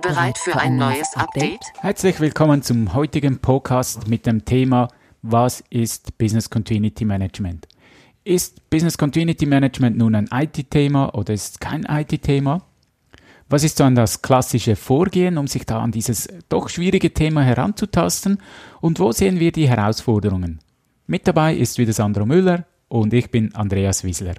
Bereit für ein neues Update? Herzlich willkommen zum heutigen Podcast mit dem Thema Was ist Business Continuity Management? Ist Business Continuity Management nun ein IT-Thema oder ist es kein IT-Thema? Was ist dann das klassische Vorgehen, um sich da an dieses doch schwierige Thema heranzutasten? Und wo sehen wir die Herausforderungen? Mit dabei ist wieder Sandro Müller und ich bin Andreas Wiesler.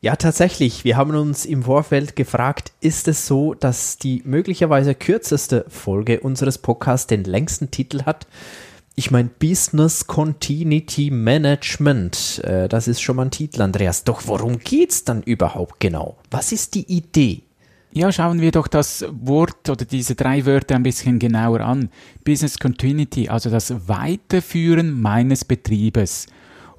Ja, tatsächlich. Wir haben uns im Vorfeld gefragt, ist es so, dass die möglicherweise kürzeste Folge unseres Podcasts den längsten Titel hat? Ich meine, Business Continuity Management. Äh, das ist schon mal ein Titel, Andreas. Doch worum geht's dann überhaupt genau? Was ist die Idee? Ja, schauen wir doch das Wort oder diese drei Wörter ein bisschen genauer an. Business Continuity, also das Weiterführen meines Betriebes.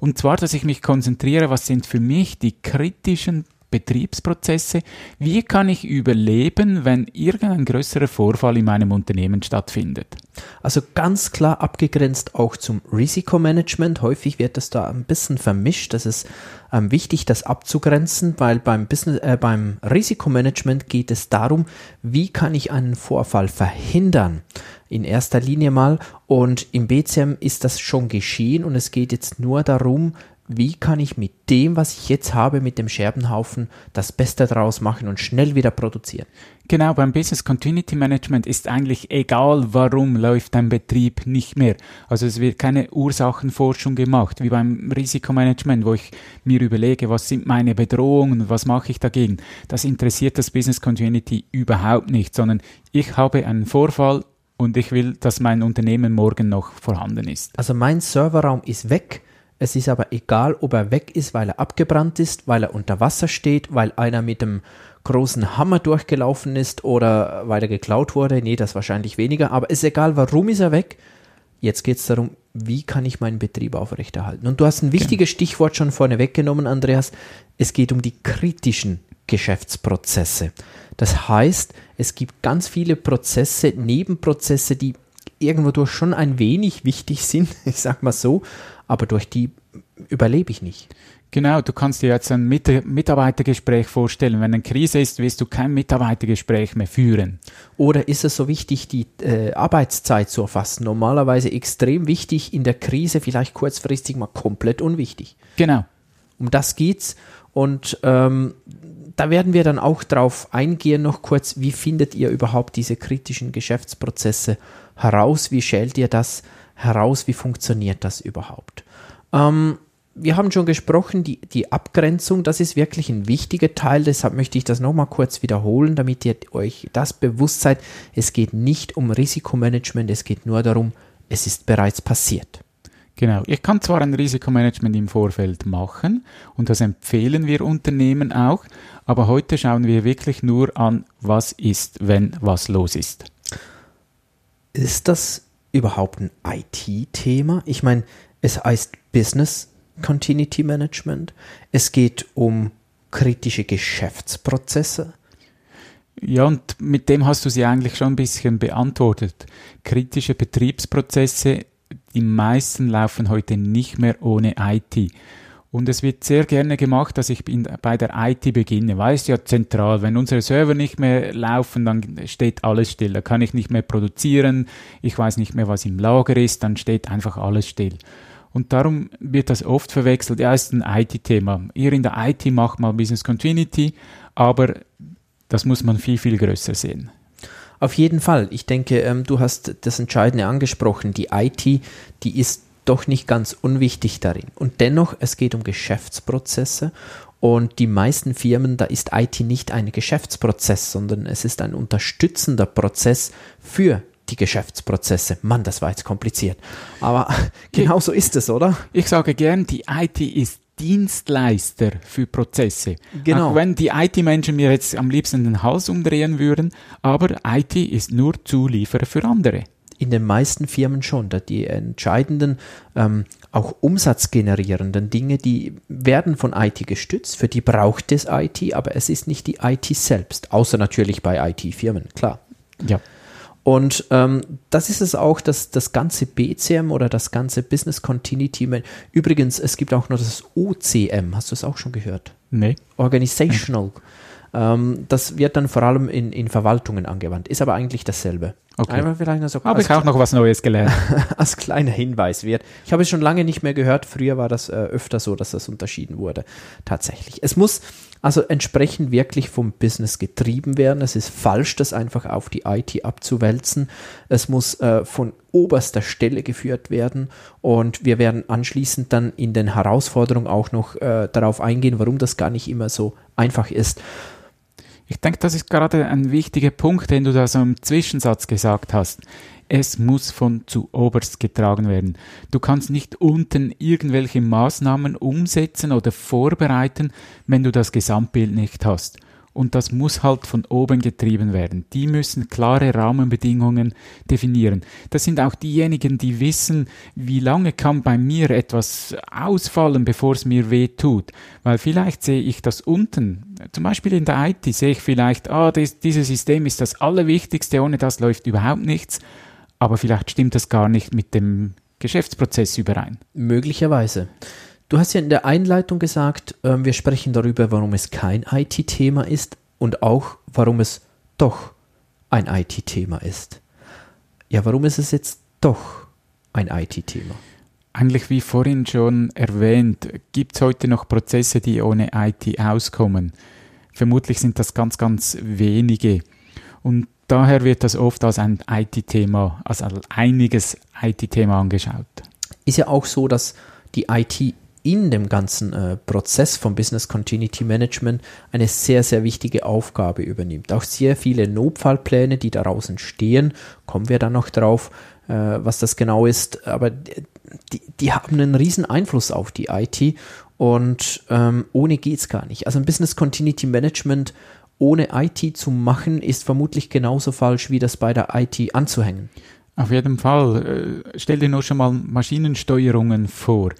Und zwar, dass ich mich konzentriere, was sind für mich die kritischen Betriebsprozesse. Wie kann ich überleben, wenn irgendein größerer Vorfall in meinem Unternehmen stattfindet? Also ganz klar abgegrenzt auch zum Risikomanagement. Häufig wird das da ein bisschen vermischt. Das ist ähm, wichtig, das abzugrenzen, weil beim, Business, äh, beim Risikomanagement geht es darum, wie kann ich einen Vorfall verhindern. In erster Linie mal. Und im BCM ist das schon geschehen und es geht jetzt nur darum, wie kann ich mit dem, was ich jetzt habe, mit dem Scherbenhaufen, das Beste daraus machen und schnell wieder produzieren. Genau, beim Business Continuity Management ist eigentlich egal, warum läuft dein Betrieb nicht mehr. Also es wird keine Ursachenforschung gemacht, wie beim Risikomanagement, wo ich mir überlege, was sind meine Bedrohungen, was mache ich dagegen. Das interessiert das Business Continuity überhaupt nicht, sondern ich habe einen Vorfall und ich will, dass mein Unternehmen morgen noch vorhanden ist. Also mein Serverraum ist weg es ist aber egal, ob er weg ist, weil er abgebrannt ist, weil er unter Wasser steht, weil einer mit dem großen Hammer durchgelaufen ist oder weil er geklaut wurde. Nee, das wahrscheinlich weniger. Aber ist egal, warum ist er weg. Jetzt geht es darum, wie kann ich meinen Betrieb aufrechterhalten. Und du hast ein wichtiges genau. Stichwort schon vorne weggenommen, Andreas. Es geht um die kritischen Geschäftsprozesse. Das heißt, es gibt ganz viele Prozesse, Nebenprozesse, die irgendwo durch schon ein wenig wichtig sind, ich sag mal so, aber durch die überlebe ich nicht. Genau, du kannst dir jetzt ein Mitarbeitergespräch vorstellen. Wenn eine Krise ist, wirst du kein Mitarbeitergespräch mehr führen. Oder ist es so wichtig, die äh, Arbeitszeit zu erfassen? Normalerweise extrem wichtig, in der Krise vielleicht kurzfristig mal komplett unwichtig. Genau. Um das geht's. Und ähm, da werden wir dann auch drauf eingehen, noch kurz, wie findet ihr überhaupt diese kritischen Geschäftsprozesse heraus? Wie schält ihr das heraus? Wie funktioniert das überhaupt? Ähm, wir haben schon gesprochen, die, die Abgrenzung, das ist wirklich ein wichtiger Teil, deshalb möchte ich das nochmal kurz wiederholen, damit ihr euch das bewusst seid. Es geht nicht um Risikomanagement, es geht nur darum, es ist bereits passiert. Genau, ich kann zwar ein Risikomanagement im Vorfeld machen und das empfehlen wir Unternehmen auch, aber heute schauen wir wirklich nur an, was ist, wenn was los ist. Ist das überhaupt ein IT-Thema? Ich meine, es heißt Business Continuity Management. Es geht um kritische Geschäftsprozesse. Ja, und mit dem hast du sie eigentlich schon ein bisschen beantwortet. Kritische Betriebsprozesse, die meisten laufen heute nicht mehr ohne IT. Und es wird sehr gerne gemacht, dass ich bei der IT beginne, weil es ja zentral, wenn unsere Server nicht mehr laufen, dann steht alles still. Da kann ich nicht mehr produzieren, ich weiß nicht mehr, was im Lager ist, dann steht einfach alles still. Und darum wird das oft verwechselt. Ja, ist ein IT-Thema. Ihr in der IT macht mal Business Continuity, aber das muss man viel, viel größer sehen. Auf jeden Fall. Ich denke, ähm, du hast das Entscheidende angesprochen. Die IT, die ist doch nicht ganz unwichtig darin. Und dennoch, es geht um Geschäftsprozesse und die meisten Firmen, da ist IT nicht ein Geschäftsprozess, sondern es ist ein unterstützender Prozess für die Geschäftsprozesse. Mann, das war jetzt kompliziert. Aber genau so ist es, oder? Ich sage gern, die IT ist Dienstleister für Prozesse. Genau. Auch wenn die IT-Menschen mir jetzt am liebsten den Hals umdrehen würden, aber IT ist nur Zulieferer für andere. In den meisten Firmen schon. Da die entscheidenden, ähm, auch umsatzgenerierenden Dinge, die werden von IT gestützt. Für die braucht es IT, aber es ist nicht die IT selbst. Außer natürlich bei IT-Firmen, klar. Ja. Und ähm, das ist es auch, dass das ganze BCM oder das ganze Business Continuity. Übrigens, es gibt auch noch das OCM. Hast du es auch schon gehört? Nee. Organizational. Ähm, das wird dann vor allem in, in Verwaltungen angewandt, ist aber eigentlich dasselbe. Okay. Einfach vielleicht noch so Habe als, ich auch noch was Neues gelernt. als kleiner Hinweis wert. Ich habe es schon lange nicht mehr gehört. Früher war das äh, öfter so, dass das unterschieden wurde. Tatsächlich. Es muss also entsprechend wirklich vom Business getrieben werden. Es ist falsch, das einfach auf die IT abzuwälzen. Es muss äh, von oberster Stelle geführt werden und wir werden anschließend dann in den Herausforderungen auch noch äh, darauf eingehen, warum das gar nicht immer so einfach ist. Ich denke, das ist gerade ein wichtiger Punkt, den du da so im Zwischensatz gesagt hast. Es muss von zu oberst getragen werden. Du kannst nicht unten irgendwelche Maßnahmen umsetzen oder vorbereiten, wenn du das Gesamtbild nicht hast. Und das muss halt von oben getrieben werden. Die müssen klare Rahmenbedingungen definieren. Das sind auch diejenigen, die wissen, wie lange kann bei mir etwas ausfallen, bevor es mir weh tut. Weil vielleicht sehe ich das unten, zum Beispiel in der IT, sehe ich vielleicht, ah, das, dieses System ist das Allerwichtigste, ohne das läuft überhaupt nichts. Aber vielleicht stimmt das gar nicht mit dem Geschäftsprozess überein. Möglicherweise. Du hast ja in der Einleitung gesagt, ähm, wir sprechen darüber, warum es kein IT-Thema ist und auch, warum es doch ein IT-Thema ist. Ja, warum ist es jetzt doch ein IT-Thema? Eigentlich wie vorhin schon erwähnt, gibt es heute noch Prozesse, die ohne IT auskommen. Vermutlich sind das ganz, ganz wenige. Und daher wird das oft als ein IT-Thema, als ein einiges IT-Thema angeschaut. Ist ja auch so, dass die IT in dem ganzen äh, Prozess vom Business Continuity Management eine sehr, sehr wichtige Aufgabe übernimmt. Auch sehr viele Notfallpläne, die daraus entstehen, kommen wir dann noch drauf, äh, was das genau ist, aber die, die haben einen riesen Einfluss auf die IT und ähm, ohne geht's gar nicht. Also ein Business Continuity Management ohne IT zu machen, ist vermutlich genauso falsch, wie das bei der IT anzuhängen. Auf jeden Fall. Äh, stell dir nur schon mal Maschinensteuerungen vor.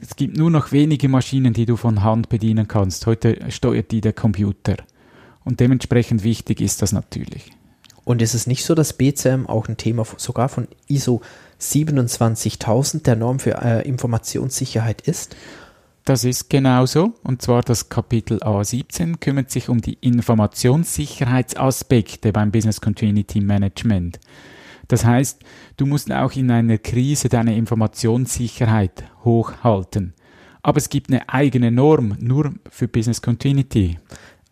Es gibt nur noch wenige Maschinen, die du von Hand bedienen kannst. Heute steuert die der Computer. Und dementsprechend wichtig ist das natürlich. Und ist es nicht so, dass BCM auch ein Thema sogar von ISO 27000, der Norm für äh, Informationssicherheit ist? Das ist genauso. Und zwar das Kapitel A17 kümmert sich um die Informationssicherheitsaspekte beim Business Continuity Management. Das heißt, du musst auch in einer Krise deine Informationssicherheit hochhalten. Aber es gibt eine eigene Norm nur für Business Continuity.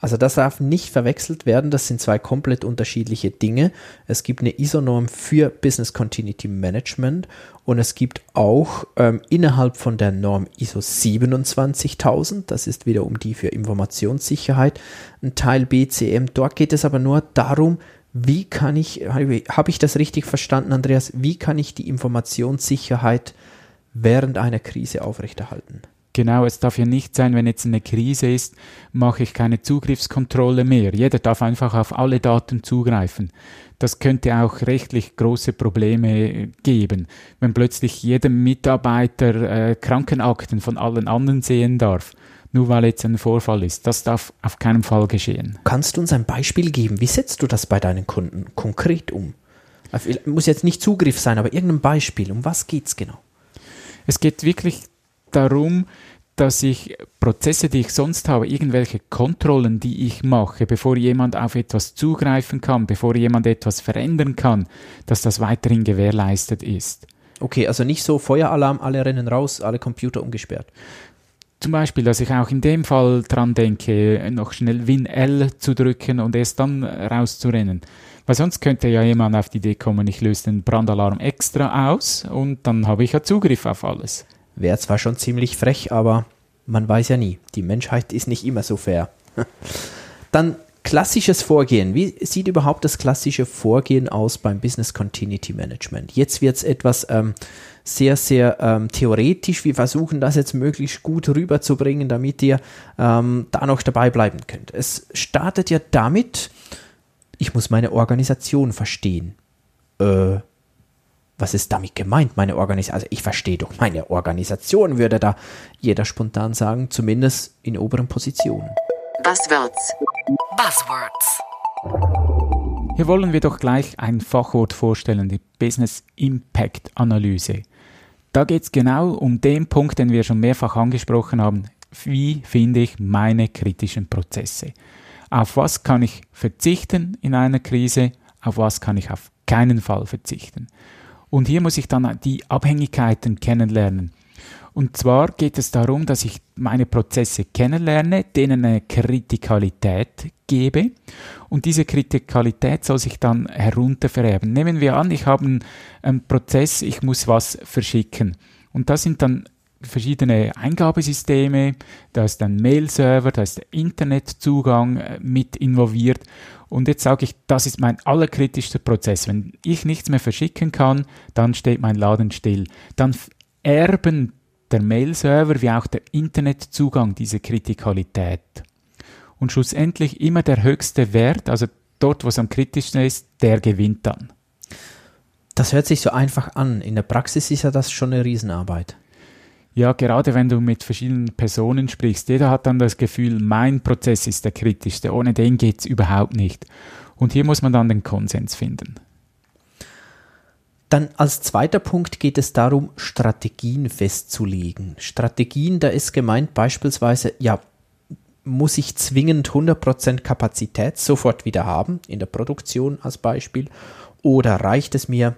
Also das darf nicht verwechselt werden, das sind zwei komplett unterschiedliche Dinge. Es gibt eine ISO-Norm für Business Continuity Management und es gibt auch ähm, innerhalb von der Norm ISO 27000, das ist wiederum die für Informationssicherheit, ein Teil BCM. Dort geht es aber nur darum, wie kann ich, habe ich das richtig verstanden, Andreas, wie kann ich die Informationssicherheit während einer Krise aufrechterhalten? Genau, es darf ja nicht sein, wenn jetzt eine Krise ist, mache ich keine Zugriffskontrolle mehr. Jeder darf einfach auf alle Daten zugreifen. Das könnte auch rechtlich große Probleme geben, wenn plötzlich jeder Mitarbeiter äh, Krankenakten von allen anderen sehen darf, nur weil jetzt ein Vorfall ist. Das darf auf keinen Fall geschehen. Kannst du uns ein Beispiel geben? Wie setzt du das bei deinen Kunden konkret um? Also, Muss jetzt nicht Zugriff sein, aber irgendein Beispiel. Um was geht's genau? Es geht wirklich darum, dass ich Prozesse, die ich sonst habe, irgendwelche Kontrollen, die ich mache, bevor jemand auf etwas zugreifen kann, bevor jemand etwas verändern kann, dass das weiterhin gewährleistet ist. Okay, also nicht so Feueralarm, alle rennen raus, alle Computer umgesperrt. Zum Beispiel, dass ich auch in dem Fall dran denke, noch schnell Win-L zu drücken und erst dann rauszurennen. Weil sonst könnte ja jemand auf die Idee kommen, ich löse den Brandalarm extra aus und dann habe ich ja Zugriff auf alles. Wäre zwar schon ziemlich frech, aber man weiß ja nie. Die Menschheit ist nicht immer so fair. Dann Klassisches Vorgehen. Wie sieht überhaupt das klassische Vorgehen aus beim Business Continuity Management? Jetzt wird es etwas ähm, sehr, sehr ähm, theoretisch. Wir versuchen das jetzt möglichst gut rüberzubringen, damit ihr ähm, da noch dabei bleiben könnt. Es startet ja damit, ich muss meine Organisation verstehen. Äh, was ist damit gemeint, meine Organisation? Also ich verstehe doch meine Organisation, würde da jeder spontan sagen, zumindest in oberen Positionen. Buzzwords. Buzzwords. Hier wollen wir doch gleich ein Fachwort vorstellen, die Business Impact Analyse. Da geht es genau um den Punkt, den wir schon mehrfach angesprochen haben. Wie finde ich meine kritischen Prozesse? Auf was kann ich verzichten in einer Krise? Auf was kann ich auf keinen Fall verzichten? Und hier muss ich dann die Abhängigkeiten kennenlernen. Und zwar geht es darum, dass ich meine Prozesse kennenlerne, denen eine Kritikalität gebe und diese Kritikalität soll sich dann heruntervererben. Nehmen wir an, ich habe einen, Prozess, ich muss was verschicken und da sind dann verschiedene Eingabesysteme, da ist ein Mail-Server, da ist der Internetzugang äh, mit involviert und jetzt sage ich, das ist mein allerkritischster Prozess. Wenn ich nichts mehr verschicken kann, dann steht mein Laden still. Dann erben der Mail-Server wie auch der Internetzugang diese Kritikalität. Und schlussendlich immer der höchste Wert, also dort, wo es am kritischsten ist, der gewinnt dann. Das hört sich so einfach an. In der Praxis ist ja das schon eine Riesenarbeit. Ja, gerade wenn du mit verschiedenen Personen sprichst, jeder hat dann das Gefühl, mein Prozess ist der kritischste, ohne den geht es überhaupt nicht. Und hier muss man dann den Konsens finden. Dann als zweiter Punkt geht es darum, Strategien festzulegen. Strategien, da ist gemeint beispielsweise, ja, muss ich zwingend 100% Kapazität sofort wieder haben, in der Produktion als Beispiel, oder reicht es mir,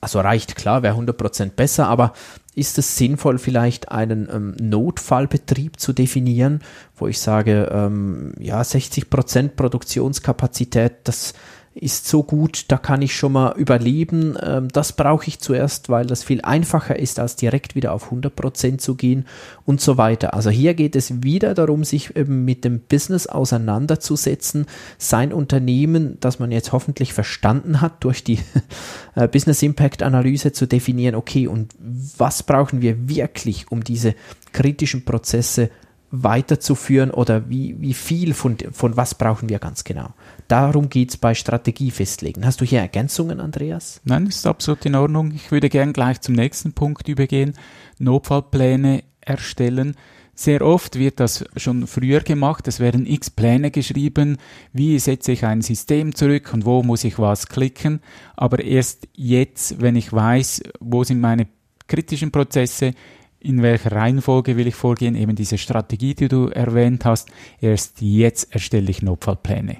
also reicht klar, wäre 100% besser, aber ist es sinnvoll, vielleicht einen ähm, Notfallbetrieb zu definieren, wo ich sage, ähm, ja, 60% Produktionskapazität, das ist so gut, da kann ich schon mal überleben. Ähm, das brauche ich zuerst, weil das viel einfacher ist, als direkt wieder auf 100% zu gehen und so weiter. Also hier geht es wieder darum, sich eben mit dem Business auseinanderzusetzen, sein Unternehmen, das man jetzt hoffentlich verstanden hat, durch die äh, Business Impact Analyse zu definieren, okay, und was brauchen wir wirklich, um diese kritischen Prozesse weiterzuführen oder wie, wie viel von, von was brauchen wir ganz genau. Darum geht es bei Strategie festlegen. Hast du hier Ergänzungen, Andreas? Nein, ist absolut in Ordnung. Ich würde gern gleich zum nächsten Punkt übergehen. Notfallpläne erstellen. Sehr oft wird das schon früher gemacht. Es werden x Pläne geschrieben. Wie setze ich ein System zurück und wo muss ich was klicken? Aber erst jetzt, wenn ich weiß, wo sind meine kritischen Prozesse, in welcher Reihenfolge will ich vorgehen, eben diese Strategie, die du erwähnt hast, erst jetzt erstelle ich Notfallpläne.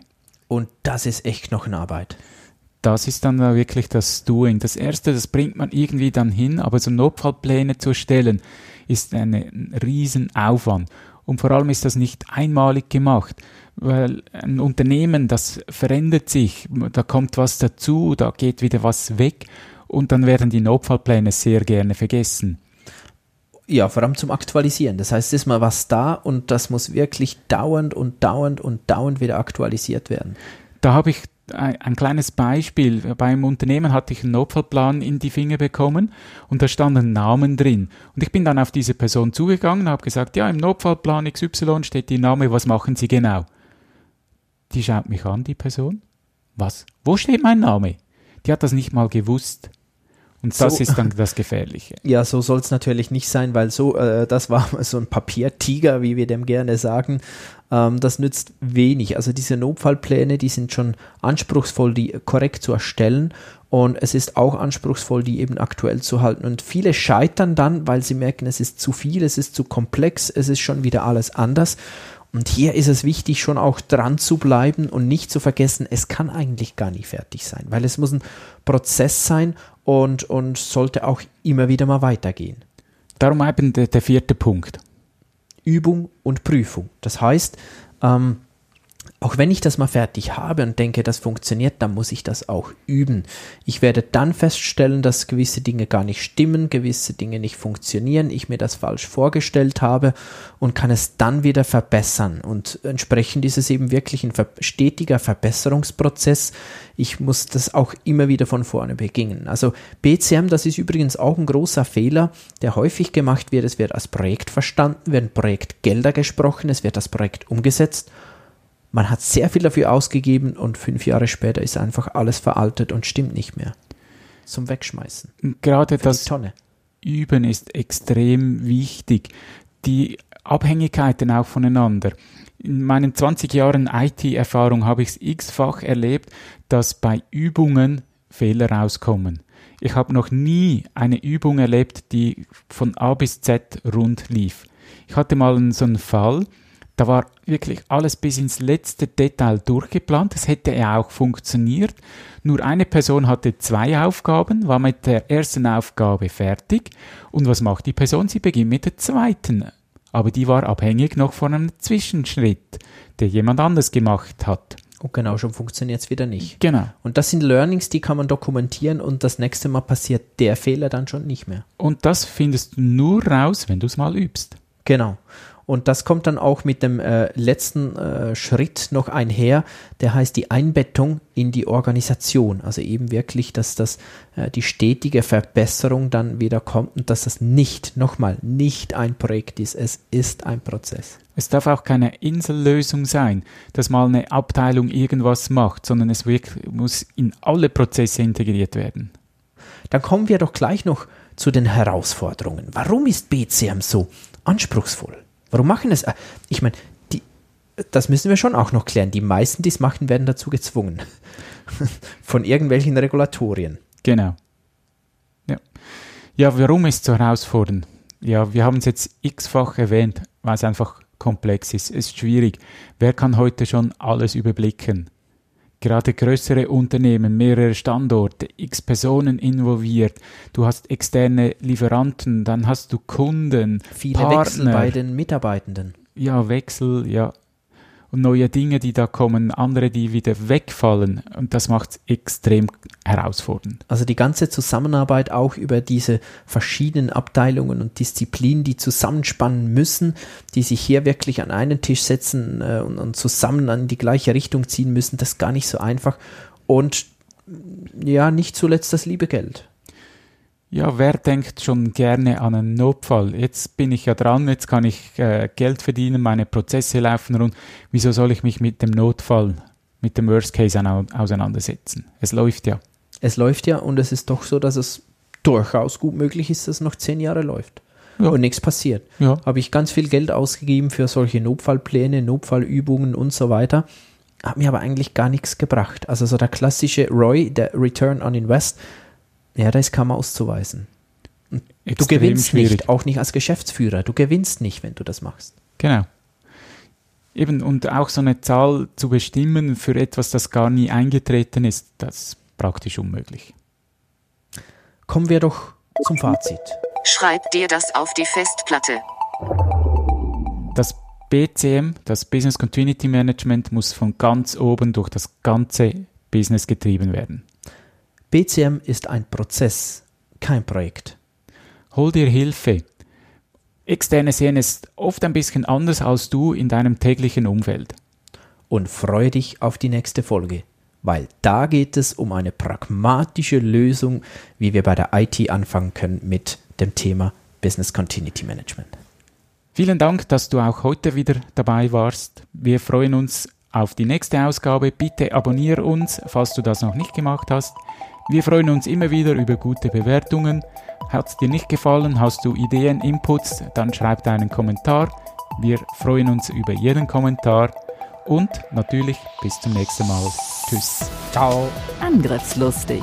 Und das ist echt Knochenarbeit. Das ist dann wirklich das Doing. Das erste, das bringt man irgendwie dann hin, aber so Notfallpläne zu erstellen, ist ein Riesenaufwand. Und vor allem ist das nicht einmalig gemacht, weil ein Unternehmen, das verändert sich, da kommt was dazu, da geht wieder was weg und dann werden die Notfallpläne sehr gerne vergessen. Ja, vor allem zum Aktualisieren. Das heißt, es ist mal was da und das muss wirklich dauernd und dauernd und dauernd wieder aktualisiert werden. Da habe ich ein, ein, kleines Beispiel. Beim Unternehmen hatte ich einen Notfallplan in die Finger bekommen und da standen Namen drin. Und ich bin dann auf diese Person zugegangen und habe gesagt, ja, im Notfallplan XY steht die Name, was machen Sie genau? Die schaut mich an, die Person. Was? Wo steht mein Name? Die hat das nicht mal gewusst. Und das so, ist dann das Gefährliche. Ja, so soll es natürlich nicht sein, weil so, äh, das war so ein Papiertiger, wie wir dem gerne sagen. Ähm, das nützt wenig. Also diese Notfallpläne, die sind schon anspruchsvoll, die korrekt zu erstellen. Und es ist auch anspruchsvoll, die eben aktuell zu halten. Und viele scheitern dann, weil sie merken, es ist zu viel, es ist zu komplex, es ist schon wieder alles anders. Und hier ist es wichtig, schon auch dran zu bleiben und nicht zu vergessen, es kann eigentlich gar nicht fertig sein, weil es muss ein Prozess sein und, und sollte auch immer wieder mal weitergehen. Darum eben der, der vierte Punkt. Übung und Prüfung. Das heißt, ähm, auch wenn ich das mal fertig habe und denke, das funktioniert, dann muss ich das auch üben. Ich werde dann feststellen, dass gewisse Dinge gar nicht stimmen, gewisse Dinge nicht funktionieren, ich mir das falsch vorgestellt habe und kann es dann wieder verbessern. Und entsprechend ist es eben wirklich ein stetiger Verbesserungsprozess. Ich muss das auch immer wieder von vorne beginnen. Also BCM, das ist übrigens auch ein großer Fehler, der häufig gemacht wird. Es wird als Projekt verstanden, werden Projektgelder gesprochen, es wird das Projekt umgesetzt man hat sehr viel dafür ausgegeben und fünf Jahre später ist einfach alles veraltet und stimmt nicht mehr. Zum Wegschmeißen. Gerade das Tonne. Üben ist extrem wichtig. Die Abhängigkeiten auch voneinander. In meinen 20 Jahren IT-Erfahrung habe ich es x-fach erlebt, dass bei Übungen Fehler rauskommen. Ich habe noch nie eine Übung erlebt, die von A bis Z rund lief. Ich hatte mal so einen Fall, da war wirklich alles bis ins letzte Detail durchgeplant. Es hätte ja auch funktioniert. Nur eine Person hatte zwei Aufgaben, war mit der ersten Aufgabe fertig. Und was macht die Person? Sie beginnt mit der zweiten. Aber die war abhängig noch von einem Zwischenschritt, der jemand anders gemacht hat. Und genau, schon funktioniert es wieder nicht. Genau. Und das sind Learnings, die kann man dokumentieren und das nächste Mal passiert der Fehler dann schon nicht mehr. Und das findest du nur raus, wenn du es mal übst. Genau. Und das kommt dann auch mit dem äh, letzten äh, Schritt noch einher, der heißt die Einbettung in die Organisation. Also eben wirklich, dass das äh, die stetige Verbesserung dann wieder kommt und dass das nicht, nochmal, nicht ein Projekt ist, es ist ein Prozess. Es darf auch keine Insellösung sein, dass mal eine Abteilung irgendwas macht, sondern es wirklich, muss in alle Prozesse integriert werden. Dann kommen wir doch gleich noch zu den Herausforderungen. Warum ist BCM so anspruchsvoll? Warum machen es? Äh, ich meine, das müssen wir schon auch noch klären. Die meisten, die es machen, werden dazu gezwungen. Von irgendwelchen Regulatorien. Genau. Ja. ja, warum ist es so herausfordernd? Ja, wir haben es jetzt x-fach erwähnt, weil es einfach komplex ist. Es ist schwierig. Wer kann heute schon alles überblicken? Gerade größere Unternehmen, mehrere Standorte, x Personen involviert, du hast externe Lieferanten, dann hast du Kunden, viele Partner. Wechsel bei den Mitarbeitenden. Ja, Wechsel, ja und neue Dinge, die da kommen, andere, die wieder wegfallen. Und das macht es extrem herausfordernd. Also die ganze Zusammenarbeit auch über diese verschiedenen Abteilungen und Disziplinen, die zusammenspannen müssen, die sich hier wirklich an einen Tisch setzen äh, und, und zusammen in die gleiche Richtung ziehen müssen, das ist gar nicht so einfach. Und ja, nicht zuletzt das liebe Geld. Ja, wer denkt schon gerne an einen Notfall? Jetzt bin ich ja dran, jetzt kann ich äh, Geld verdienen, meine Prozesse laufen rund. Wieso soll ich mich mit dem Notfall, mit dem Worst Case auseinandersetzen? Es läuft ja. Es läuft ja und es ist doch so, dass es durchaus gut möglich ist, dass es noch zehn Jahre läuft. Ja. Und nichts passiert. Ja. Habe ich ganz viel Geld ausgegeben für solche Notfallpläne, Notfallübungen und so weiter. Hat mir aber eigentlich gar nichts gebracht. Also so der klassische ROI, der Return on Invest, ja, da ist kaum auszuweisen. du gewinnst schwierig. nicht, auch nicht als Geschäftsführer. Du gewinnst nicht, wenn du das machst. Genau. Eben, und auch so eine Zahl zu bestimmen für etwas, das gar nie eingetreten ist, das ist praktisch unmöglich. Kommen wir doch zum Fazit. Schreib dir das auf die Festplatte. Das BCM, das Business Continuity Management, muss von ganz oben durch das ganze Business getrieben werden. BCM ist ein Prozess, kein Projekt. Hol dir Hilfe. Externe sehen es oft ein bisschen anders als du in deinem täglichen Umfeld. Und freue dich auf die nächste Folge, weil da geht es um eine pragmatische Lösung, wie wir bei der IT anfangen können mit dem Thema Business Continuity Management. Vielen Dank, dass du auch heute wieder dabei warst. Wir freuen uns auf die nächste Ausgabe. Bitte abonniere uns, falls du das noch nicht gemacht hast. Wir freuen uns immer wieder über gute Bewertungen. Hat es dir nicht gefallen? Hast du Ideen, Inputs? Dann schreib deinen Kommentar. Wir freuen uns über jeden Kommentar. Und natürlich bis zum nächsten Mal. Tschüss. Ciao. Angriffslustig